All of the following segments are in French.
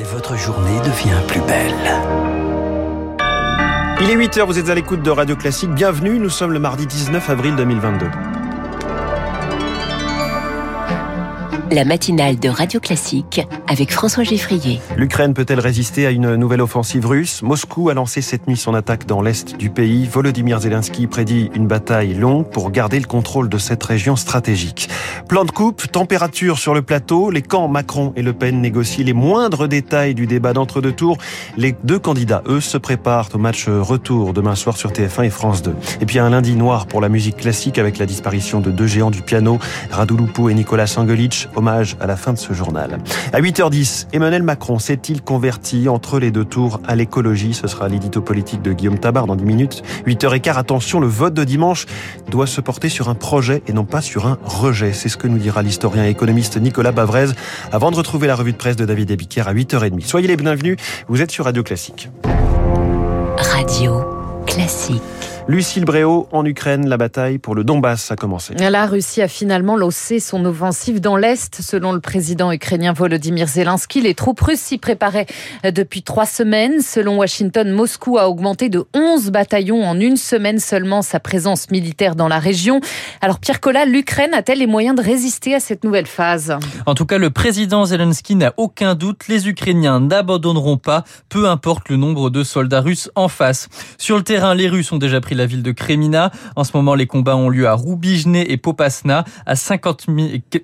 et votre journée devient plus belle. Il est 8h, vous êtes à l'écoute de Radio Classique. Bienvenue, nous sommes le mardi 19 avril 2022. La matinale de Radio Classique avec François Geffrier. L'Ukraine peut-elle résister à une nouvelle offensive russe? Moscou a lancé cette nuit son attaque dans l'est du pays. Volodymyr Zelensky prédit une bataille longue pour garder le contrôle de cette région stratégique. Plan de coupe, température sur le plateau, les camps Macron et Le Pen négocient les moindres détails du débat d'entre-deux tours. Les deux candidats, eux, se préparent au match retour demain soir sur TF1 et France 2. Et puis un lundi noir pour la musique classique avec la disparition de deux géants du piano, Radu Lupo et Nicolas Sangelic hommage à la fin de ce journal. À 8h10, Emmanuel Macron s'est-il converti entre les deux tours à l'écologie? Ce sera l'édito politique de Guillaume Tabar dans 10 minutes. 8h15, attention, le vote de dimanche doit se porter sur un projet et non pas sur un rejet. C'est ce que nous dira l'historien et économiste Nicolas Bavrez avant de retrouver la revue de presse de David Abiker à 8h30. Soyez les bienvenus, vous êtes sur Radio Classique. Radio Classique. Lucille Bréau, en Ukraine, la bataille pour le Donbass a commencé. La Russie a finalement lancé son offensive dans l'Est. Selon le président ukrainien Volodymyr Zelensky, les troupes russes s'y préparaient depuis trois semaines. Selon Washington, Moscou a augmenté de 11 bataillons en une semaine seulement sa présence militaire dans la région. Alors Pierre Collat, l'Ukraine a-t-elle les moyens de résister à cette nouvelle phase? En tout cas, le président Zelensky n'a aucun doute. Les Ukrainiens n'abandonneront pas, peu importe le nombre de soldats russes en face. Sur le terrain, les Russes ont déjà pris la ville de Kremina. En ce moment, les combats ont lieu à Roubijne et Popasna, à 50,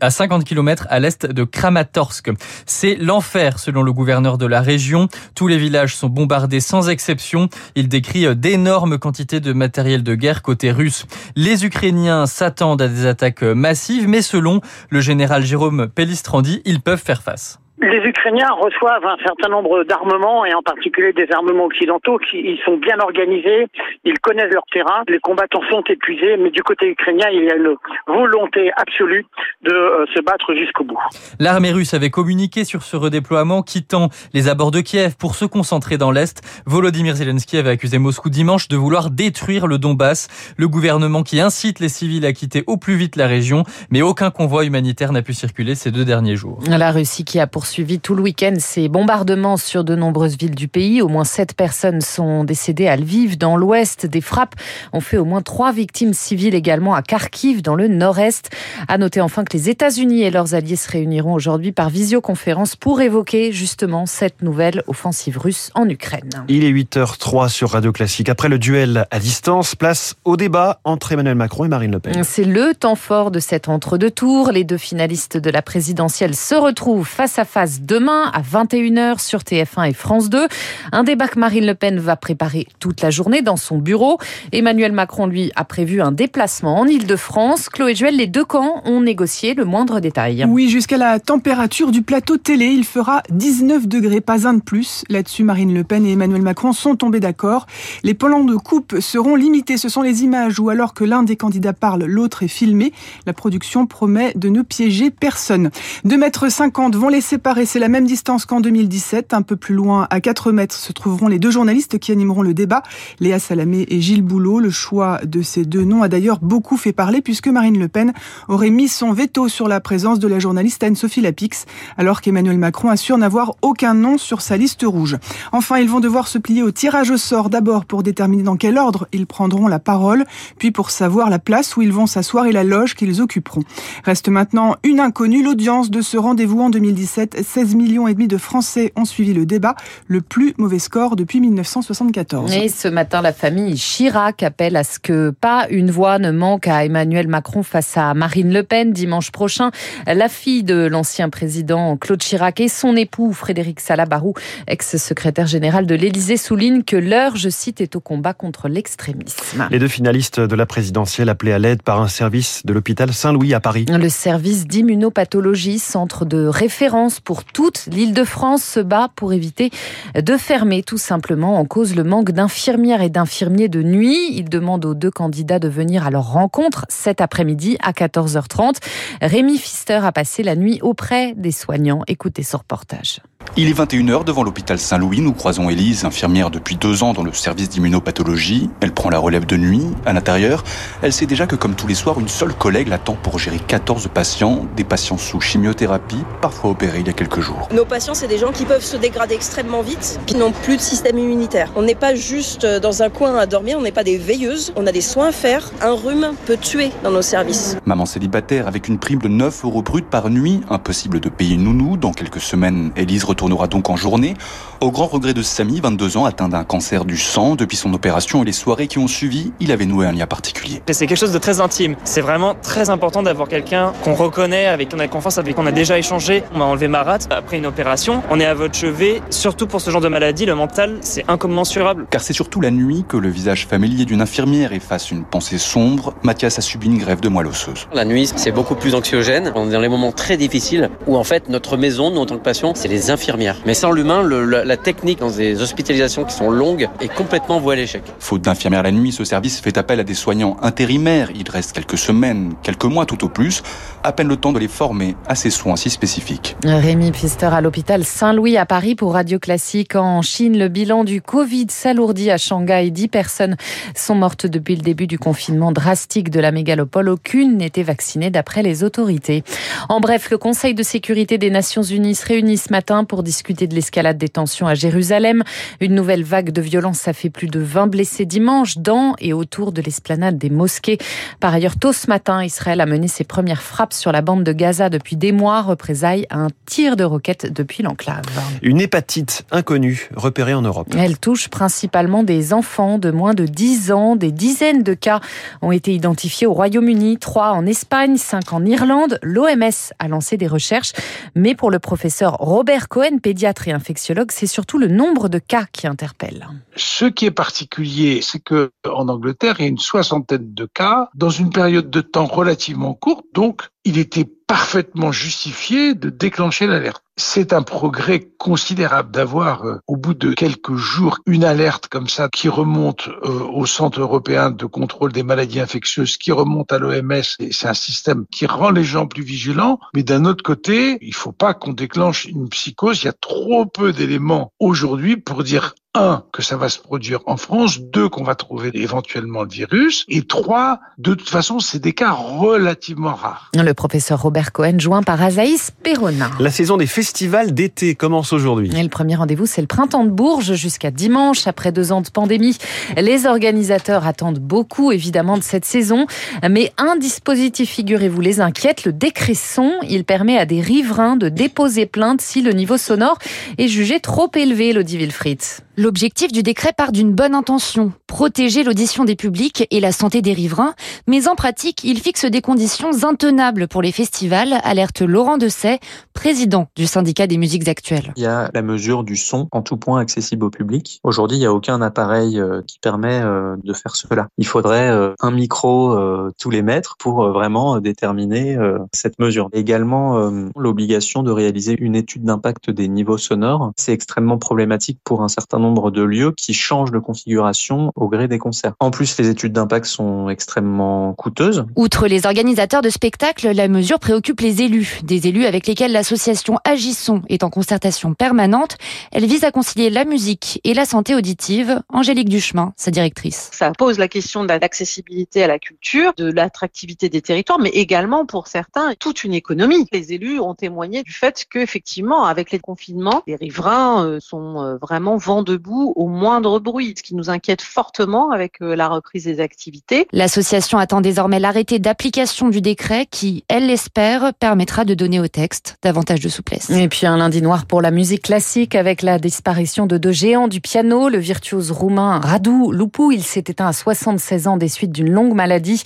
à 50 km à l'est de Kramatorsk. C'est l'enfer, selon le gouverneur de la région. Tous les villages sont bombardés sans exception. Il décrit euh, d'énormes quantités de matériel de guerre côté russe. Les Ukrainiens s'attendent à des attaques euh, massives, mais selon le général Jérôme Pellistrandi, ils peuvent faire face. Les Ukrainiens reçoivent un certain nombre d'armements et en particulier des armements occidentaux qui ils sont bien organisés, ils connaissent leur terrain, les combattants sont épuisés, mais du côté ukrainien, il y a une volonté absolue de euh, se battre jusqu'au bout. L'armée russe avait communiqué sur ce redéploiement quittant les abords de Kiev pour se concentrer dans l'Est. Volodymyr Zelensky avait accusé Moscou dimanche de vouloir détruire le Donbass, le gouvernement qui incite les civils à quitter au plus vite la région, mais aucun convoi humanitaire n'a pu circuler ces deux derniers jours. La Russie qui a poursuivi tout le week-end ces bombardements sur de nombreuses villes du pays. Au moins sept personnes sont décédées à Lviv, dans l'ouest. Des frappes ont fait au moins trois victimes civiles également à Kharkiv, dans le nord-est. À noter enfin que les États-Unis et leurs alliés se réuniront aujourd'hui par visioconférence pour évoquer justement cette nouvelle offensive russe en Ukraine. Il est 8h03 sur Radio Classique. Après le duel à distance, place au débat entre Emmanuel Macron et Marine Le Pen. C'est le temps fort de cet entre-deux tours. Les deux finalistes de la présidentielle se retrouvent face à face demain à 21h sur TF1 et France 2. Un débat que Marine Le Pen va préparer toute la journée dans son bureau. Emmanuel Macron, lui, a prévu un déplacement en Ile-de-France. Chloé Juel, les deux camps ont négocié le moindre détail. Oui, jusqu'à la température du plateau télé, il fera 19 degrés, pas un de plus. Là-dessus, Marine Le Pen et Emmanuel Macron sont tombés d'accord. Les plans de coupe seront limités. Ce sont les images où alors que l'un des candidats parle, l'autre est filmé. La production promet de ne piéger personne. 2 mètres 50 vont la même distance qu'en 2017. Un peu plus loin, à 4 mètres, se trouveront les deux journalistes qui animeront le débat. Léa Salamé et Gilles Boulot. Le choix de ces deux noms a d'ailleurs beaucoup fait parler puisque Marine Le Pen aurait mis son veto sur la présence de la journaliste Anne-Sophie Lapix, alors qu'Emmanuel Macron assure n'avoir aucun nom sur sa liste rouge. Enfin, ils vont devoir se plier au tirage au sort d'abord pour déterminer dans quel ordre ils prendront la parole, puis pour savoir la place où ils vont s'asseoir et la loge qu'ils occuperont. Reste maintenant une inconnue, l'audience de ce rendez-vous en 2017. 16 millions et demi de Français ont suivi le débat, le plus mauvais score depuis 1974. Et ce matin, la famille Chirac appelle à ce que pas une voix ne manque à Emmanuel Macron face à Marine Le Pen dimanche prochain. La fille de l'ancien président Claude Chirac et son époux Frédéric Salabarou, ex-secrétaire général de l'Élysée, soulignent que l'heure, je cite, est au combat contre l'extrémisme. Les deux finalistes de la présidentielle appelés à l'aide par un service de l'hôpital Saint-Louis à Paris. Le service d'immunopathologie, centre de référence pour toute l'Île-de-France, se bat pour éviter de fermer tout simplement en cause le manque d'infirmières et d'infirmiers de nuit. Il demande aux deux candidats de venir à leur rencontre cet après-midi à 14h30. Rémi Pfister a passé la nuit auprès des soignants. Écoutez ce reportage. Il est 21h devant l'hôpital Saint-Louis. Nous croisons Élise, infirmière depuis deux ans dans le service d'immunopathologie. Elle prend la relève de nuit. À l'intérieur, elle sait déjà que comme tous les soirs, une seule collègue l'attend pour gérer 14 patients, des patients sous chimiothérapie, parfois opérés il y a quelques jours. Nos patients, c'est des gens qui peuvent se dégrader extrêmement vite, qui n'ont plus de système immunitaire. On n'est pas juste dans un coin à dormir, on n'est pas des veilleuses, on a des soins à faire. Un rhume peut tuer dans nos services. Maman célibataire avec une prime de 9 euros brut par nuit, impossible de payer nounou. Dans quelques semaines, Élise retournera donc en journée. Au grand regret de Samy, 22 ans, atteint d'un cancer du sang. Depuis son opération et les soirées qui ont suivi, il avait noué un lien particulier. C'est quelque chose de très intime. C'est vraiment très important d'avoir quelqu'un qu'on reconnaît, avec qui on a confiance, avec qui on a déjà échangé. On m'a enlevé ma rate après une opération. On est à votre chevet. Surtout pour ce genre de maladie, le mental, c'est incommensurable. Car c'est surtout la nuit que le visage familier d'une infirmière efface une pensée sombre. Mathias a subi une grève de moelle osseuse. La nuit, c'est beaucoup plus anxiogène. On est dans les moments très difficiles où en fait notre maison, nous en tant que patients, c'est les infirmières mais sans l'humain, la technique dans des hospitalisations qui sont longues est complètement vouée à l'échec. Faute d'infirmières la nuit, ce service fait appel à des soignants intérimaires. Il reste quelques semaines, quelques mois tout au plus, à peine le temps de les former à ces soins si spécifiques. Rémi Pfister à l'hôpital Saint-Louis à Paris pour Radio Classique. En Chine, le bilan du Covid s'alourdit à Shanghai. Dix personnes sont mortes depuis le début du confinement drastique de la mégalopole. Aucune n'était vaccinée d'après les autorités. En bref, le Conseil de sécurité des Nations Unies se réunit ce matin pour discuter de l'escalade des tensions à Jérusalem. Une nouvelle vague de violence a fait plus de 20 blessés dimanche dans et autour de l'esplanade des mosquées. Par ailleurs, tôt ce matin, Israël a mené ses premières frappes sur la bande de Gaza depuis des mois, représailles à un tir de roquettes depuis l'enclave. Une hépatite inconnue repérée en Europe. Elle touche principalement des enfants de moins de 10 ans. Des dizaines de cas ont été identifiés au Royaume-Uni, 3 en Espagne, 5 en Irlande. L'OMS a lancé des recherches, mais pour le professeur Robert Cohen, pédiatre et infectiologue, c'est surtout le nombre de cas qui interpelle. Ce qui est particulier, c'est que en Angleterre, il y a une soixantaine de cas dans une période de temps relativement courte. Donc, il était parfaitement justifié de déclencher l'alerte. C'est un progrès considérable d'avoir, euh, au bout de quelques jours, une alerte comme ça qui remonte euh, au Centre européen de contrôle des maladies infectieuses, qui remonte à l'OMS. C'est un système qui rend les gens plus vigilants. Mais d'un autre côté, il faut pas qu'on déclenche une psychose. Il y a trop peu d'éléments aujourd'hui pour dire un, que ça va se produire en France, deux, qu'on va trouver éventuellement le virus, et trois, de toute façon, c'est des cas relativement rares. Le professeur Robert Cohen, joint par Azaïs Perronin. La saison des festivals d'été commence aujourd'hui. Le premier rendez-vous, c'est le printemps de Bourges jusqu'à dimanche, après deux ans de pandémie. Les organisateurs attendent beaucoup, évidemment, de cette saison, mais un dispositif, figurez-vous, les inquiète, le décret son. Il permet à des riverains de déposer plainte si le niveau sonore est jugé trop élevé, Lodi Wilfried. L'objectif du décret part d'une bonne intention, protéger l'audition des publics et la santé des riverains, mais en pratique, il fixe des conditions intenables pour les festivals, alerte Laurent Dessay, président du syndicat des musiques actuelles. Il y a la mesure du son en tout point accessible au public. Aujourd'hui, il n'y a aucun appareil euh, qui permet euh, de faire cela. Il faudrait euh, un micro tous les mètres pour vraiment déterminer cette mesure. Également, l'obligation de réaliser une étude d'impact des niveaux sonores. C'est extrêmement problématique pour un certain nombre de lieux qui changent de configuration au gré des concerts. En plus, les études d'impact sont extrêmement coûteuses. Outre les organisateurs de spectacles, la mesure préoccupe les élus, des élus avec lesquels l'association Agisson est en concertation permanente. Elle vise à concilier la musique et la santé auditive. Angélique Duchemin, sa directrice. Ça pose la question de l'accessibilité à la culture, de l'attractivité des territoires, mais également pour certains toute une économie. Les élus ont témoigné du fait qu'effectivement, avec les confinements, les riverains euh, sont euh, vraiment vent debout au moindre bruit, ce qui nous inquiète fortement avec euh, la reprise des activités. L'association attend désormais l'arrêté d'application du décret qui, elle l'espère, permettra de donner au texte davantage de souplesse. Et puis un lundi noir pour la musique classique avec la disparition de deux géants du piano, le virtuose roumain Radu Lupu, il s'est éteint à 76 ans des suites d'une longue maladie.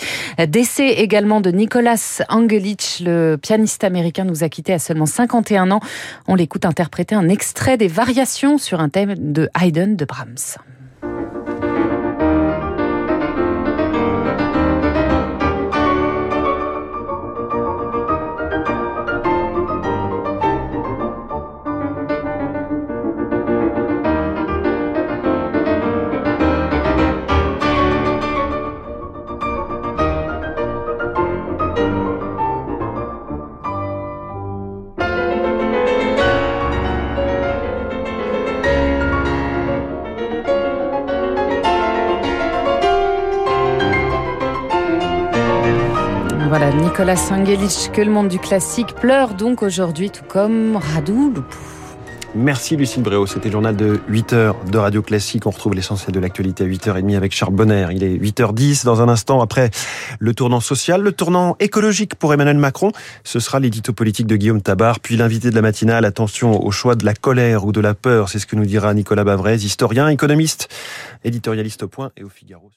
Décès également de Nicolas Angelic, le pianiste américain nous a quittés à seulement 51 ans. On l'écoute interpréter un extrait des variations sur un thème de Haydn de Brahms. Voilà, Nicolas Sangelic, que le monde du classique pleure donc aujourd'hui, tout comme Radou. Merci Lucille Bréau, c'était le journal de 8h de Radio Classique. On retrouve l'essentiel de l'actualité à 8h30 avec Charles Bonner. Il est 8h10 dans un instant après le tournant social, le tournant écologique pour Emmanuel Macron. Ce sera l'édito politique de Guillaume Tabar, puis l'invité de la matinale. Attention au choix de la colère ou de la peur, c'est ce que nous dira Nicolas Bavrez, historien, économiste, éditorialiste au point et au Figaro.